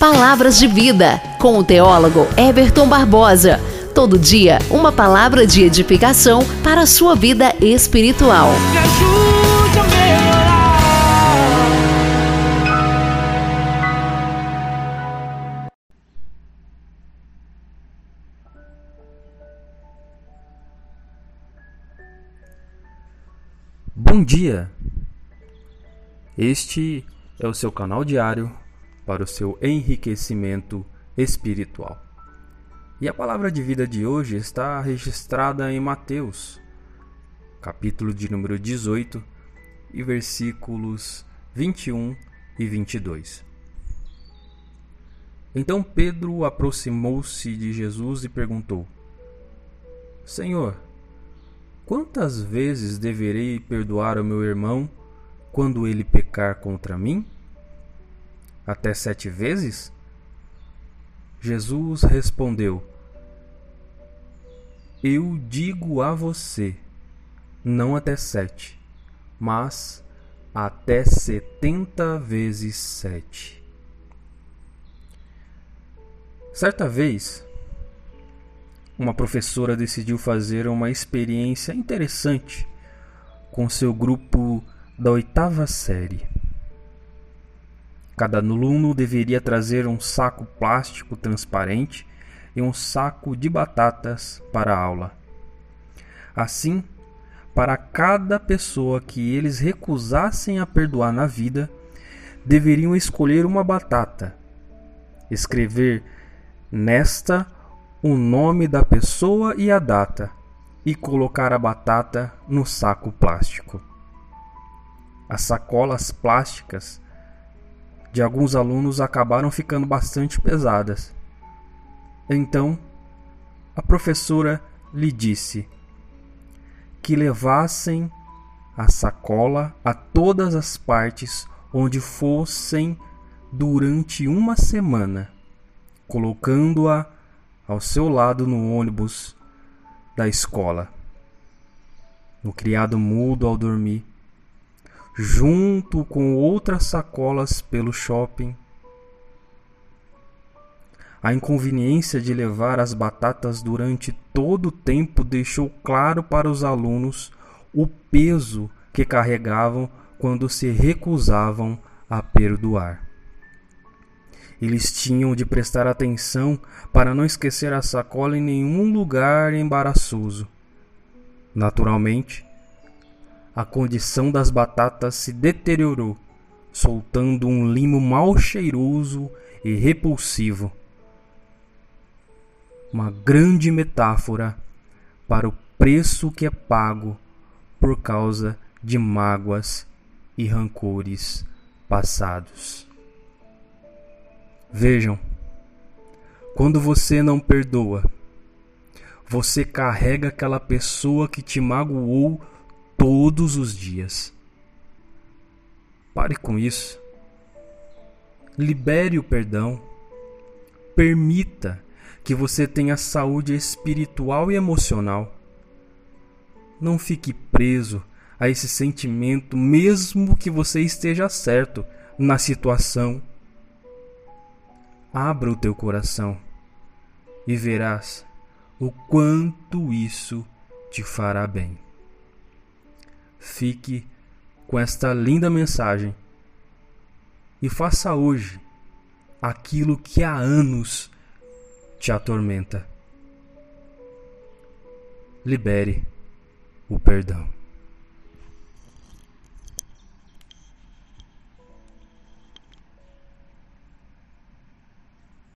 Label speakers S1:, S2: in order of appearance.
S1: Palavras de Vida, com o teólogo Eberton Barbosa. Todo dia, uma palavra de edificação para a sua vida espiritual.
S2: Me ajude a melhorar.
S3: Bom dia! Este é o seu canal diário para o seu enriquecimento espiritual. E a palavra de vida de hoje está registrada em Mateus, capítulo de número 18, e versículos 21 e 22. Então Pedro aproximou-se de Jesus e perguntou: Senhor, quantas vezes deverei perdoar ao meu irmão quando ele pecar contra mim? Até sete vezes? Jesus respondeu: Eu digo a você, não até sete, mas até setenta vezes sete. Certa vez, uma professora decidiu fazer uma experiência interessante com seu grupo da oitava série. Cada aluno deveria trazer um saco plástico transparente e um saco de batatas para a aula. Assim, para cada pessoa que eles recusassem a perdoar na vida, deveriam escolher uma batata, escrever nesta o nome da pessoa e a data e colocar a batata no saco plástico. As sacolas plásticas de alguns alunos acabaram ficando bastante pesadas. Então, a professora lhe disse que levassem a sacola a todas as partes onde fossem durante uma semana, colocando-a ao seu lado no ônibus da escola, no criado mudo ao dormir, junto com outras sacolas pelo shopping. A inconveniência de levar as batatas durante todo o tempo deixou claro para os alunos o peso que carregavam quando se recusavam a perdoar. Eles tinham de prestar atenção para não esquecer a sacola em nenhum lugar embaraçoso. Naturalmente, a condição das batatas se deteriorou, soltando um limo mal cheiroso e repulsivo. Uma grande metáfora para o preço que é pago por causa de mágoas e rancores passados. Vejam, quando você não perdoa, você carrega aquela pessoa que te magoou todos os dias. Pare com isso. Libere o perdão. Permita que você tenha saúde espiritual e emocional. Não fique preso a esse sentimento, mesmo que você esteja certo na situação. Abra o teu coração e verás o quanto isso te fará bem. Fique com esta linda mensagem e faça hoje aquilo que há anos te atormenta. Libere o perdão.